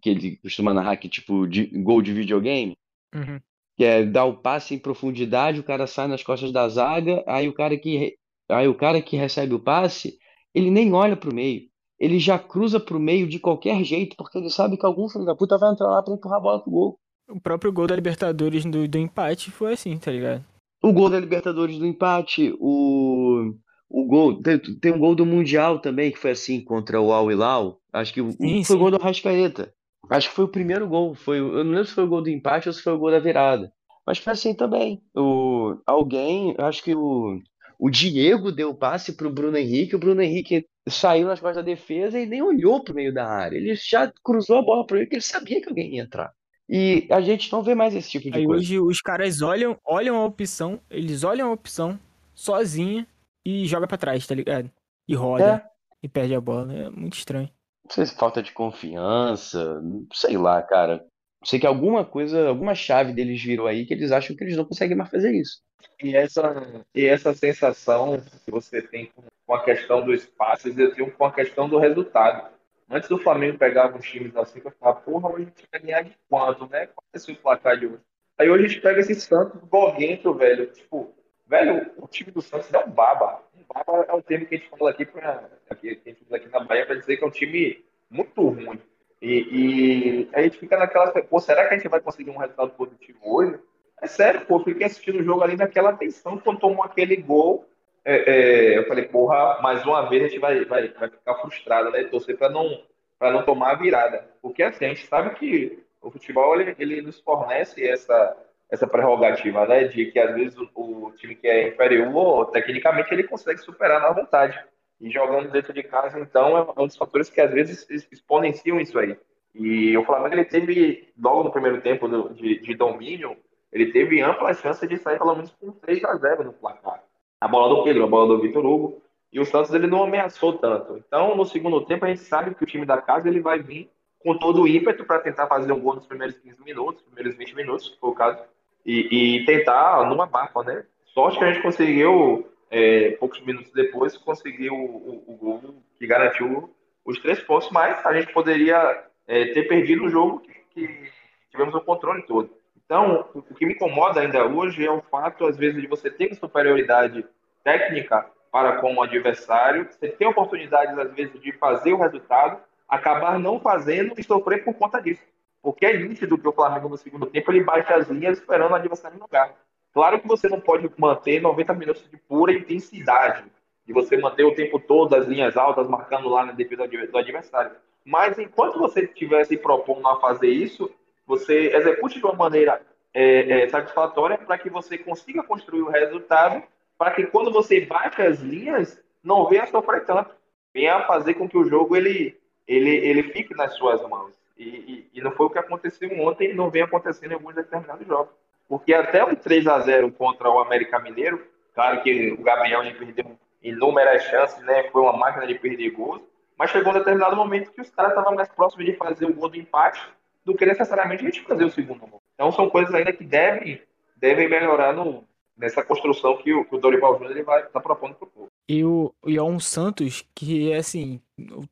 que ele costuma narrar, que tipo, de, gol de videogame, Uhum. que é dar o passe em profundidade, o cara sai nas costas da zaga, aí o cara que, aí o cara que recebe o passe, ele nem olha pro meio. Ele já cruza pro meio de qualquer jeito, porque ele sabe que algum filho da puta vai entrar lá pra empurrar a bola pro gol. O próprio gol da Libertadores do, do empate foi assim, tá ligado? O gol da Libertadores do empate, o, o gol, tem, tem um gol do Mundial também, que foi assim, contra o Al Hilal. Acho que Sim, foi o gol do Arrascaeta. Acho que foi o primeiro gol. Foi, eu não lembro se foi o gol do empate ou se foi o gol da virada. Mas foi assim também. O, alguém, acho que o, o Diego deu o passe pro Bruno Henrique, o Bruno Henrique saiu nas costas da defesa e nem olhou pro meio da área. Ele já cruzou a bola para ele, porque ele sabia que alguém ia entrar. E a gente não vê mais esse tipo de Aí coisa. hoje os caras olham, olham a opção, eles olham a opção sozinha e joga pra trás, tá ligado? E roda É, e perde a bola. É muito estranho. não sei se falta de confiança, sei lá, cara. Sei que alguma coisa, alguma chave deles virou aí que eles acham que eles não conseguem mais fazer isso. E essa, e essa sensação que você tem com, com a questão dos passes, eu tenho com a questão do resultado. Antes do Flamengo pegar uns times assim, eu ficava, porra, hoje a gente vai ganhar de quanto, né? Qual ser o placar de hoje? Aí hoje a gente pega esse Santos Boguento, velho. Tipo, velho, o time do Santos é um baba. Um baba é um termo que a gente fala aqui, pra, aqui a gente aqui na Bahia para dizer que é um time muito ruim. E, e a gente fica naquela, pô, será que a gente vai conseguir um resultado positivo hoje? É sério, pô, fiquei assistindo o jogo ali naquela tensão quando tomou aquele gol. É, é, eu falei, porra, mais uma vez a gente vai, vai, vai ficar frustrado, né? Torcer para não, para não tomar a virada. Porque assim, a gente sabe que o futebol ele, ele nos fornece essa, essa prerrogativa, né? De que às vezes o, o time que é inferior, tecnicamente, ele consegue superar na vontade. E jogando dentro de casa, então, é um dos fatores que às vezes exponenciam isso aí. E o Flamengo ele teve, logo no primeiro tempo de, de domínio, ele teve ampla chance de sair pelo menos com 3 a 0 no placar. A bola do Pedro, a bola do Vitor Hugo. E o Santos ele não ameaçou tanto. Então, no segundo tempo, a gente sabe que o time da casa ele vai vir com todo o ímpeto para tentar fazer um gol nos primeiros 15 minutos, primeiros 20 minutos, se for o caso, e, e tentar numa bafa, né? Sorte que a gente conseguiu, é, poucos minutos depois, conseguiu o, o, o gol que garantiu os três pontos, mas a gente poderia é, ter perdido o jogo que, que tivemos o controle todo. Então, o que me incomoda ainda hoje é o fato, às vezes, de você ter superioridade técnica para com o adversário, você ter oportunidades, às vezes, de fazer o resultado, acabar não fazendo e sofrer por conta disso. Porque é nítido que o Flamengo, no segundo tempo, ele baixa as linhas esperando o adversário jogar. Claro que você não pode manter 90 minutos de pura intensidade, de você manter o tempo todo as linhas altas, marcando lá na defesa do adversário. Mas enquanto você estiver se propondo a fazer isso, você execute de uma maneira é, é, satisfatória para que você consiga construir o resultado, para que quando você baixa as linhas, não venha sofrer tanto, venha fazer com que o jogo ele, ele, ele fique nas suas mãos. E, e, e não foi o que aconteceu ontem e não vem acontecendo em alguns determinados jogos. Porque até o 3 a 0 contra o América Mineiro, claro que o Gabriel ele perdeu inúmeras chances, né? Foi uma máquina de perder gols, mas chegou um determinado momento que os caras estavam mais próximos de fazer o gol do empate do que necessariamente a gente fazer o segundo gol. Então são coisas ainda que devem, devem melhorar no, nessa construção que o, que o Dorival Júnior ele vai estar tá propondo para o povo. E, o, e é um Santos que, assim,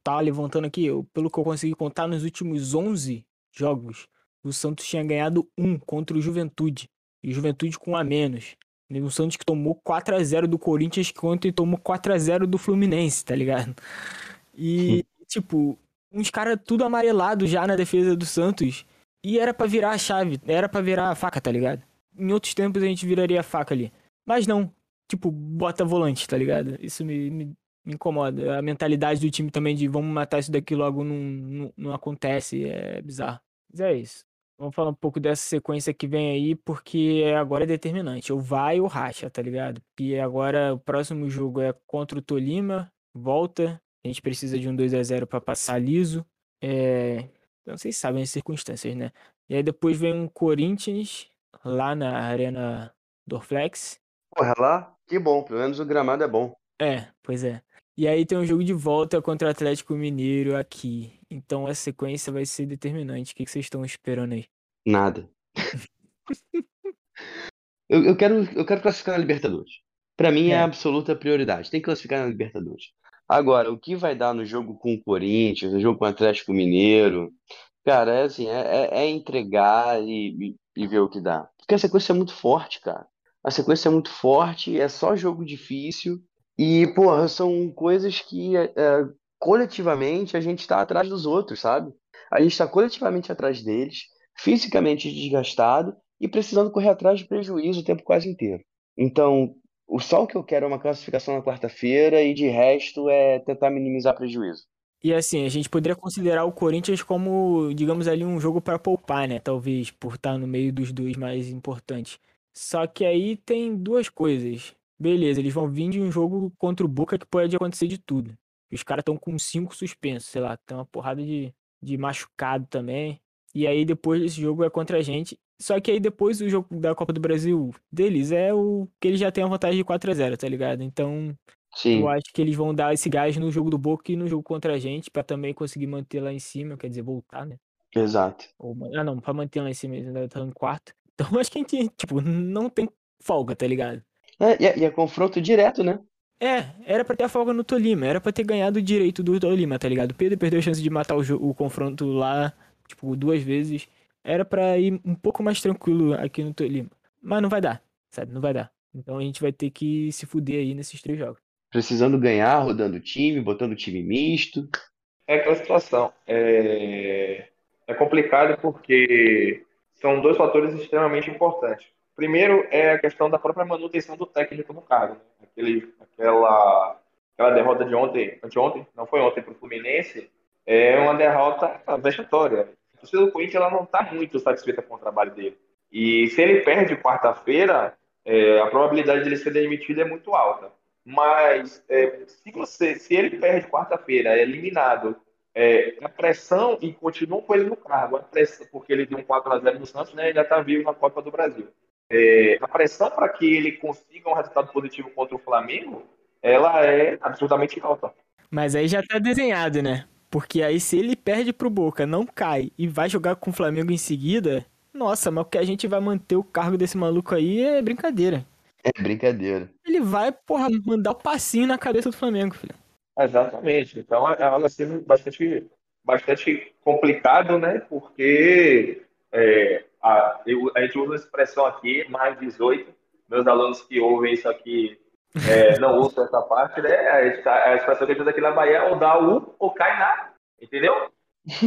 tá levantando aqui, eu, pelo que eu consegui contar, nos últimos 11 jogos, o Santos tinha ganhado um contra o Juventude. E o Juventude com um a menos. E o Santos que tomou 4 a 0 do Corinthians, que ontem tomou 4 a 0 do Fluminense, tá ligado? E, tipo, uns caras tudo amarelado já na defesa do Santos. E era pra virar a chave, era pra virar a faca, tá ligado? Em outros tempos a gente viraria a faca ali. Mas não, tipo, bota volante, tá ligado? Isso me, me, me, incomoda. A mentalidade do time também de vamos matar isso daqui logo não, não, não acontece, é bizarro. Mas é isso. Vamos falar um pouco dessa sequência que vem aí, porque agora é determinante. Ou vai ou racha, tá ligado? E agora o próximo jogo é contra o Tolima, volta. A gente precisa de um 2 a 0 para passar liso. É... Então vocês sabem as circunstâncias, né? E aí depois vem um Corinthians lá na Arena Dorflex. Porra, lá, que bom, pelo menos o gramado é bom. É, pois é. E aí tem um jogo de volta contra o Atlético Mineiro aqui. Então a sequência vai ser determinante. O que vocês estão esperando aí? Nada. eu, eu quero, eu quero classificar na Libertadores. Pra mim é É. a absoluta prioridade. Tem que classificar na Libertadores. Agora, o que vai dar no jogo com o Corinthians, no jogo com o Atlético Mineiro, cara, é assim, é, é- é entregar e, e- ver o que dá. Porque a sequência é muito forte, cara. A sequência é muito forte, é só jogo difícil. E, porra, são coisas que é, é, coletivamente a gente tá atrás dos outros, sabe? A gente tá coletivamente atrás deles, fisicamente desgastado e precisando correr atrás de prejuízo o tempo quase inteiro. Então, o só o que eu quero é uma classificação na quarta-feira e de resto é tentar minimizar prejuízo. E assim, a gente poderia considerar o Corinthians como, digamos ali, um jogo pra poupar, né? Talvez, por estar no meio dos dois mais importantes. Só que aí tem duas coisas. Beleza, eles vão vir de um jogo contra o Boca que pode acontecer de tudo. Os caras estão com cinco suspensos, sei lá, tem uma porrada de, de machucado também. E aí depois desse jogo é contra a gente. Só que aí depois o jogo da Copa do Brasil deles é o que eles já têm a vantagem de 4 a 0 tá ligado? Então Sim, eu acho que eles vão dar esse gás no jogo do Boca e no jogo contra a gente, pra também conseguir manter lá em cima, quer dizer, voltar, né? exato. Ou, ah, não, pra manter lá em cima, eles ainda estão em quarto. Então acho que a gente, tipo, não tem folga, tá ligado? É, e, é, e é confronto direto, né? É, era pra ter a folga no Tolima, era pra ter ganhado o direito do Tolima, tá ligado? O Pedro perdeu a chance de matar o, o confronto lá, tipo, duas vezes. Era pra ir um pouco mais tranquilo aqui no Tolima. Mas não vai dar, sabe? Não vai dar. Então a gente vai ter que se fuder aí nesses três jogos. Precisando ganhar, rodando o time, botando o time misto. É aquela situação. É, é complicado porque são dois fatores extremamente importantes. Primeiro é a questão da própria manutenção do técnico no cargo. né? Aquele, aquela, aquela derrota de ontem, anteontem, não foi ontem para o Fluminense, é uma derrota vexatória. Torcida do Corinthians ela não está muito satisfeita com o trabalho dele. E se ele perde quarta-feira, é, a probabilidade de ele ser demitido é muito alta. Mas é, se você, se ele perde quarta-feira, é eliminado, é, a pressão e continua com ele no cargo, a pressão, porque ele deu um 4 a 0 no Santos, né? Ainda está vivo na Copa do Brasil. É, a pressão para que ele consiga um resultado positivo contra o Flamengo, ela é absolutamente alta. Mas aí já tá desenhado, né? Porque aí se ele perde pro Boca, não cai e vai jogar com o Flamengo em seguida, nossa, mas o que a gente vai manter o cargo desse maluco aí é brincadeira. É brincadeira. Ele vai, porra, mandar o passinho na cabeça do Flamengo, filho. Exatamente. Então é algo assim bastante, bastante complicado, né? Porque é, a, eu- a gente usa a expressão aqui, mais 18. Meus alunos que ouvem isso aqui é, não usam essa parte, né? A, tá- expressão que a gente usa aqui na Bahia ou dá um ou cai na. Entendeu?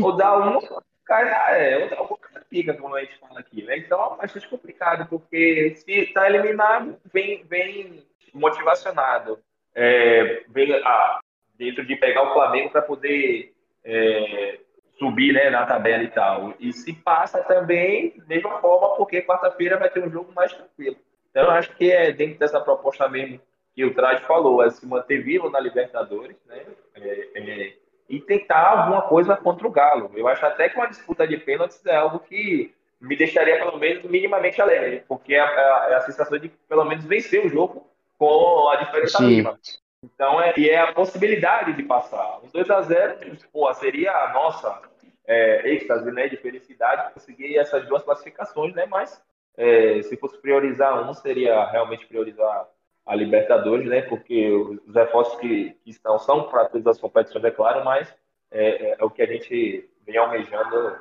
Ou dá um cai na. É, ou dá um cai na pica, como a gente fala aqui, né? Então é bastante complicado, porque se está eliminado, vem, vem motivacionado. É, vem a, dentro de pegar o Flamengo para poder é, subir né, na tabela e tal. E se passa também, mesma forma, porque quarta-feira vai ter um jogo mais tranquilo. Então, acho que é dentro dessa proposta mesmo que o Trade falou, é se manter vivo na Libertadores, né? É, é, e tentar alguma coisa contra o Galo. Eu acho até que uma disputa de pênaltis é algo que me deixaria, pelo menos, minimamente alegre, porque é a, é a sensação de, pelo menos, vencer o jogo com a diferença Sim. mínima. Então, é, e é a possibilidade de passar. Um 2 a 0 pô, seria a nossa é, êxtase né, de felicidade conseguir essas duas classificações, né? Mas é, se fosse priorizar um, seria realmente priorizar a Libertadores, né? Porque os reforços que, estão são para todas as competições, é claro, mas é, é- é o que a gente vem almejando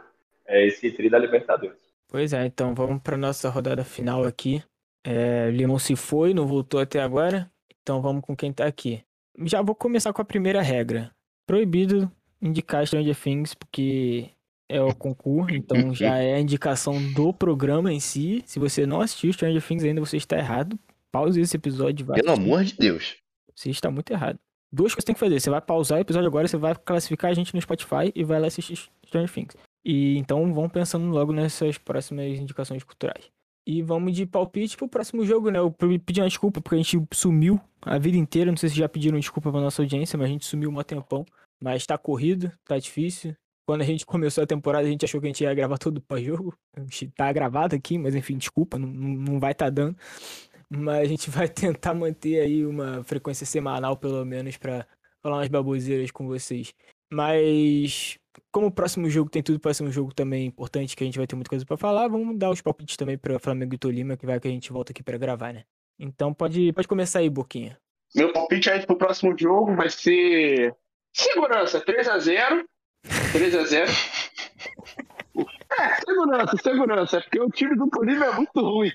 é, esse tri da Libertadores. Pois é, então vamos pra nossa rodada final aqui. É, Limão se foi, não voltou até agora. Então vamos com quem tá aqui. Já vou começar com a primeira regra. Proibido indicar Stranger Things, porque é o concurso, então já é a indicação do programa em si. Se você não assistiu Stranger Things ainda, você está errado. Pause esse episódio vai Pelo amor de Deus. Você está muito errado. Duas coisas que você tem que fazer. Você vai pausar o episódio agora, você vai classificar a gente no Spotify e vai lá assistir Stranger Things. E então vão pensando logo nessas próximas indicações culturais. E vamos de palpite pro próximo jogo, né? Eu pe- pedi uma desculpa porque a gente sumiu a vida inteira. Não sei se já pediram desculpa pra nossa audiência, mas a gente sumiu um tempão. Mas tá corrido, tá difícil. quando a gente começou a temporada, a gente achou que a gente ia gravar todo pós-jogo. Tá gravado aqui, mas enfim, desculpa, não, não vai estar tá dando. Mas a gente vai tentar manter aí uma frequência semanal, pelo menos, para falar umas baboseiras com vocês. Mas, como o próximo jogo tem tudo para ser um jogo também importante, que a gente vai ter muita coisa para falar, vamos dar os palpites também para Flamengo e Tolima, que vai que a gente volta aqui para gravar, né? Então pode, pode começar aí, Boquinha. Meu palpite aí pro próximo jogo vai ser segurança, 3 a 0 3 a 0 É, segurança, segurança. É porque o time do Tolima é muito ruim.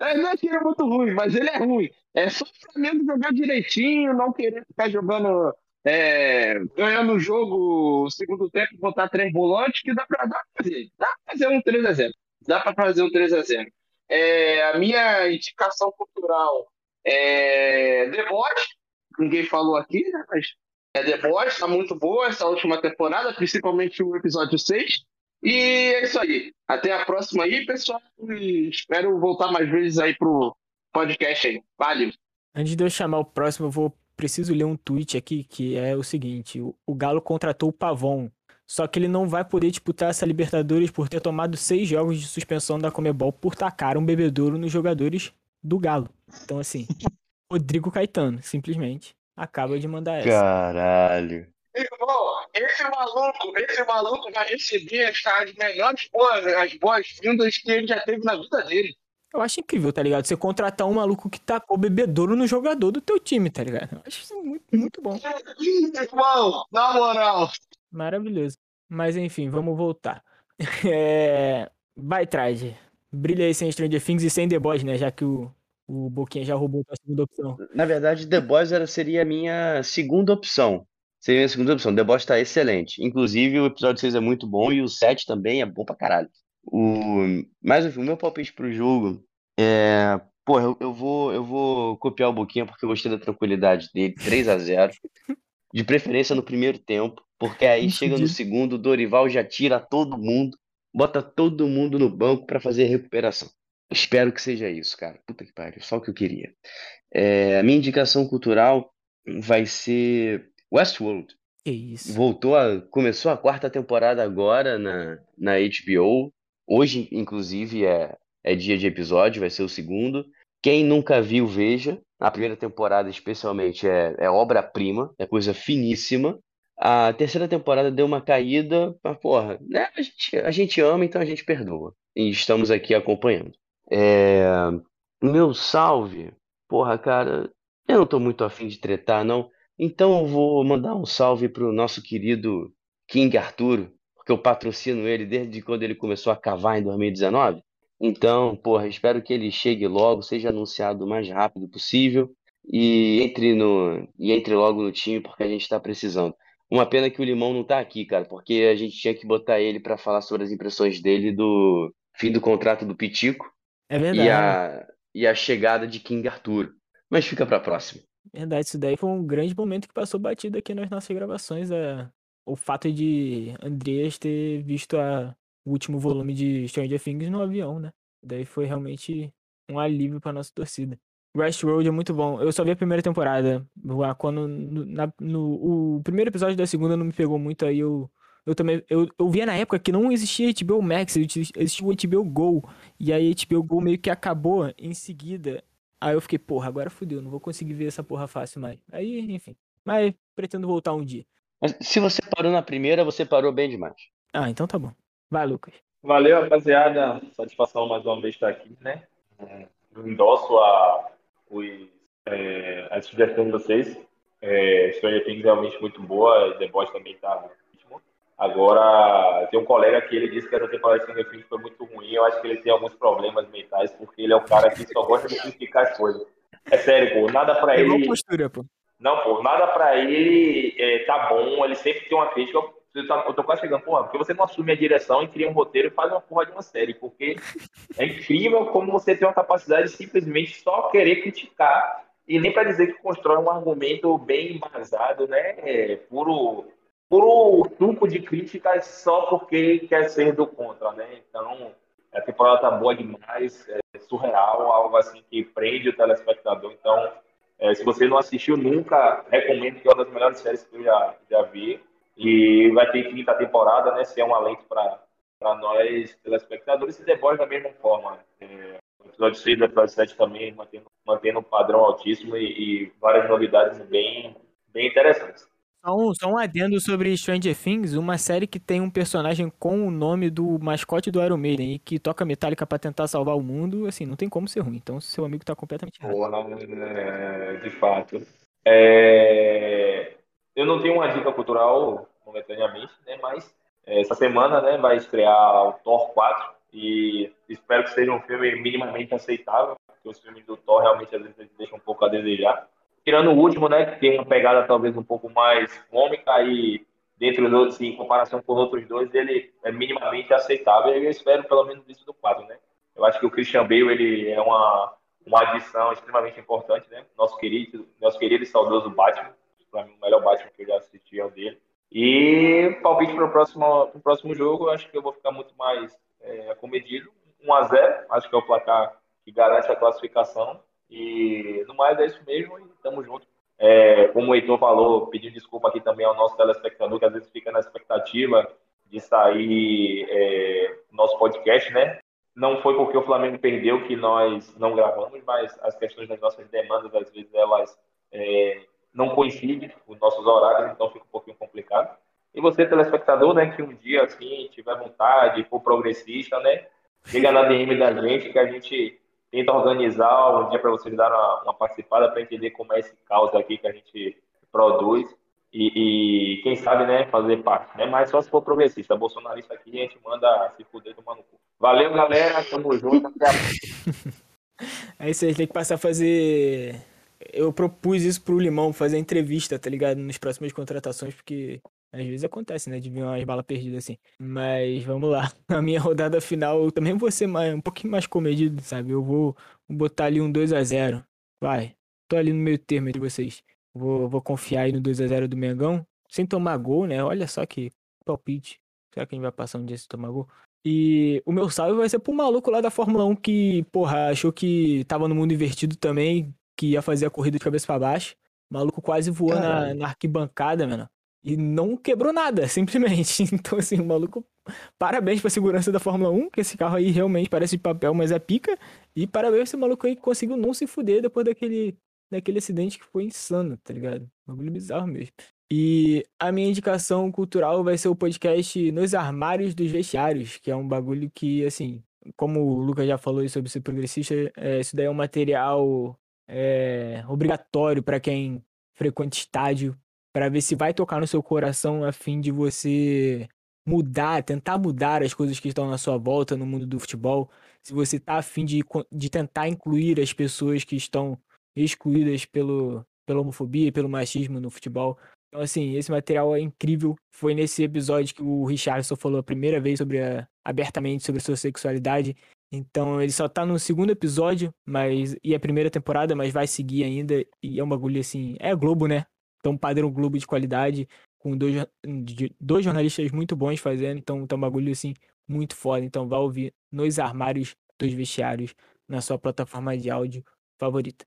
Não é que ele é muito ruim, mas ele é ruim. É só o Flamengo jogar direitinho, não querer ficar jogando, é, ganhando o jogo o segundo tempo, botar três volantes, que dá pra, pra fazer. Dá pra fazer um 3x0. Dá pra fazer um 3x0. É, a minha indicação cultural é The ninguém falou aqui, né? Mas é The Boys, tá muito boa essa última temporada, principalmente o episódio 6. E é isso aí. Até a próxima aí, pessoal. E espero voltar mais vezes aí pro podcast aí. Valeu. Antes de eu chamar o próximo, eu vou preciso ler um tweet aqui que é o seguinte: o Galo contratou o Pavon. Só que ele não vai poder disputar essa Libertadores por ter tomado seis jogos de suspensão da Comebol por tacar um bebedouro nos jogadores do Galo. Então, assim, Rodrigo Caetano, simplesmente, acaba de mandar essa. Caralho. Esse maluco, esse maluco vai receber as melhores boas, as boas-vindas que ele já teve na vida dele. Eu acho incrível, tá ligado? Você contratar um maluco que tacou bebedouro no jogador do teu time, tá ligado? Eu acho isso muito, muito bom. Irmão, na moral. Maravilhoso. Mas enfim, vamos voltar. É... Vai, Traje. Brilha aí sem Stranger Things e sem The Boys, né? Já que o, o Boquinha já roubou a segunda opção. Na verdade, The Boys era, seria a minha segunda opção. Seria a segunda opção. The Boys tá excelente. Inclusive, o episódio 6 é muito bom e o 7 também é bom pra caralho. O... Mas, enfim, o meu palpite pro jogo é. Pô, eu, eu, vou, eu vou copiar o Boquinha porque eu gostei da tranquilidade dele. 3 a 0 De preferência no primeiro tempo, porque aí chega no segundo, o Dorival já tira todo mundo, bota todo mundo no banco para fazer recuperação. Espero que seja isso, cara. Puta que pariu, só o que eu queria. É, a minha indicação cultural vai ser Westworld. Que isso. Voltou a, começou a quarta temporada agora na, na HBO. Hoje, inclusive, é, é dia de episódio, vai ser o segundo. Quem nunca viu, veja. A primeira temporada, especialmente, é, é obra-prima, é coisa finíssima. A terceira temporada deu uma caída, mas, porra, né? a, gente, a gente ama, então a gente perdoa. E estamos aqui acompanhando. É... Meu salve, porra, cara, eu não tô muito afim de tretar, não. Então eu vou mandar um salve pro nosso querido King Arturo, porque eu patrocino ele desde quando ele começou a cavar em 2019. Então, porra, espero que ele chegue logo, seja anunciado o mais rápido possível e entre no e entre logo no time porque a gente está precisando. Uma pena que o Limão não tá aqui, cara, porque a gente tinha que botar ele para falar sobre as impressões dele do fim do contrato do Pitico É verdade. e a e a chegada de King Arturo. Mas fica para próxima. Verdade, isso daí foi um grande momento que passou batido aqui nas nossas gravações. É... O fato de Andreas ter visto a... o último volume de Stranger Things no avião, né? Daí foi realmente um alívio pra nossa torcida. Westworld é muito bom. Eu só vi a primeira temporada. Quando no, na- no- o primeiro episódio da segunda não me pegou muito, aí eu, eu também. Eu, eu via na época que não existia HBO Max, exi- existia o HBO Go. E aí HBO Go meio que acabou em seguida. Aí eu fiquei, porra, agora fudeu, não vou conseguir ver essa porra fácil mais. Aí, enfim. Mas pretendo voltar um dia. Mas se você parou na primeira, você parou bem demais. Ah, então tá bom. Vai, Lucas. Valeu, rapaziada. Satisfação mais uma vez estar aqui, né? É, Eu endosso a, os, é, as sugestões de vocês. É, Stranger Things é realmente muito boa, The Boys também tá. Agora, tem um colega que ele disse que essa temporada de Stranger Things foi muito ruim. Eu acho que ele tem alguns problemas mentais, porque ele é o cara que só gosta de simplificar as coisas. É sério, pô, nada pra igual ele. postura, pô. Não, pô, nada pra ele é, tá bom, ele sempre tem uma crítica. Eu, tá- eu tô quase chegando, porra, porque você não assume a direção e cria um roteiro e faz uma porra de uma série, porque é incrível como você tem uma capacidade de simplesmente só querer criticar e nem pra dizer que constrói um argumento bem embasado, né? É, puro, puro truco de críticas só porque quer ser do contra, né? Então, a temporada tá boa demais, é surreal, algo assim que prende o telespectador. Então, é, se você não assistiu nunca, recomendo que é uma das melhores séries que eu já, já vi. E vai ter quinta temporada, né? Se é um alento para nós, telespectadores, e The Boys da mesma forma. É, o episódio 6 e o episódio 7 também mantendo, mantendo um padrão altíssimo e, e várias novidades bem, bem interessantes. Só um, só um adendo sobre Stranger Things, uma série que tem um personagem com o nome do mascote do Iron Maiden e que toca metálica para tentar salvar o mundo, assim, não tem como ser ruim. Então seu amigo tá completamente errado. Porra, é, de fato. É... Eu não tenho uma dica cultural momentaneamente, né? Mas é, essa semana, né, vai estrear o Thor 4 e espero que seja um filme minimamente aceitável, porque os filmes do Thor realmente às vezes deixam um pouco a desejar tirando o último, né, que tem uma pegada talvez um pouco mais cômica e dentre os outros, em comparação com os outros dois, ele é minimamente aceitável. E eu espero pelo menos isso do quadro, né? Eu acho que o Christian Bale ele é uma, uma adição extremamente importante, né? Nosso querido, nosso querido e saudoso Batman, para mim o melhor Batman que eu já assisti é o dele. E palpite para o próximo, próximo jogo, eu acho que eu vou ficar muito mais é, comedido. 1 a 0 acho que é o placar que garante a classificação. E no mais é isso mesmo e tamo junto. É, como o Heitor falou, pedir desculpa aqui também ao nosso telespectador, que às vezes fica na expectativa de sair é, nosso podcast, né? Não foi porque o Flamengo perdeu que nós não gravamos, mas as questões das nossas demandas, às vezes, elas é, não coincidem com os nossos horários, então fica um pouquinho complicado. E você, telespectador, né, que um dia, assim, tiver vontade, for progressista, né, liga na DM da gente, que a gente tenta organizar um dia para vocês dar uma, uma participada para entender como é esse caos aqui que a gente produz e, e, quem sabe, né, fazer parte, né? Mas só se for progressista, bolsonarista aqui, a gente manda se fuder no cu. Valeu, galera, tamo junto, até a Aí vocês têm que passar a fazer. Eu propus isso pro Limão, fazer entrevista, tá ligado? Nas próximas contratações, porque às vezes acontece, né? De vir umas balas perdidas assim. Mas vamos lá. A minha rodada final eu também vou ser mais, um pouquinho mais comedido, sabe? Eu vou botar ali um 2 a 0 Vai. Tô ali no meio termo entre vocês. Vou, vou confiar aí no 2 a 0 do Mengão. Sem tomar gol, né? Olha só que palpite. Será que a gente vai passar um dia sem tomar gol? E o meu salve vai ser pro maluco lá da Fórmula 1 que, porra, achou que tava no mundo invertido também, que ia fazer a corrida de cabeça para baixo. O maluco quase voou na, na arquibancada, mano. E não quebrou nada, simplesmente. Então, assim, o maluco, parabéns pra segurança da Fórmula 1, que esse carro aí realmente parece de papel, mas é pica. E parabéns esse maluco aí que conseguiu não se fuder depois daquele, daquele acidente que foi insano, tá ligado? Um bagulho bizarro mesmo. E a minha indicação cultural vai ser o podcast Nos Armários dos Vestiários, que é um bagulho que, assim, como o Lucas já falou sobre ser progressista, é, isso daí é um material é, obrigatório para quem frequenta estádio para ver se vai tocar no seu coração a fim de você mudar, tentar mudar as coisas que estão na sua volta no mundo do futebol. Se você tá a fim de, de tentar incluir as pessoas que estão excluídas pelo, pela homofobia e pelo machismo no futebol. Então, assim, esse material é incrível. Foi nesse episódio que o Richardson falou a primeira vez sobre a, abertamente sobre sua sexualidade. Então, ele só tá no segundo episódio, mas e a primeira temporada, mas vai seguir ainda. E é um bagulho assim. É Globo, né? Então, padrão Globo de qualidade, com dois, dois jornalistas muito bons fazendo. Então, tá um bagulho assim muito foda. Então, vá ouvir Nos Armários dos Vestiários na sua plataforma de áudio favorita.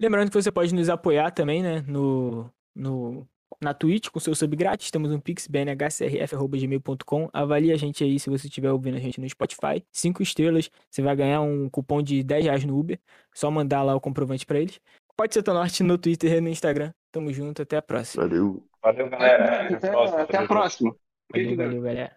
Lembrando que você pode nos apoiar também, né? No, no, na Twitch com seu sub grátis. Temos um pix bnhcrf.gmail.com. Avalie a gente aí se você estiver ouvindo a gente no Spotify. Cinco estrelas. Você vai ganhar um cupom de 10 reais no Uber. Só mandar lá o comprovante para eles. Pode ser norte no Twitter e no Instagram. Tamo junto, até a próxima. Valeu. Valeu, galera. Até, até a próxima. Valeu, valeu, galera.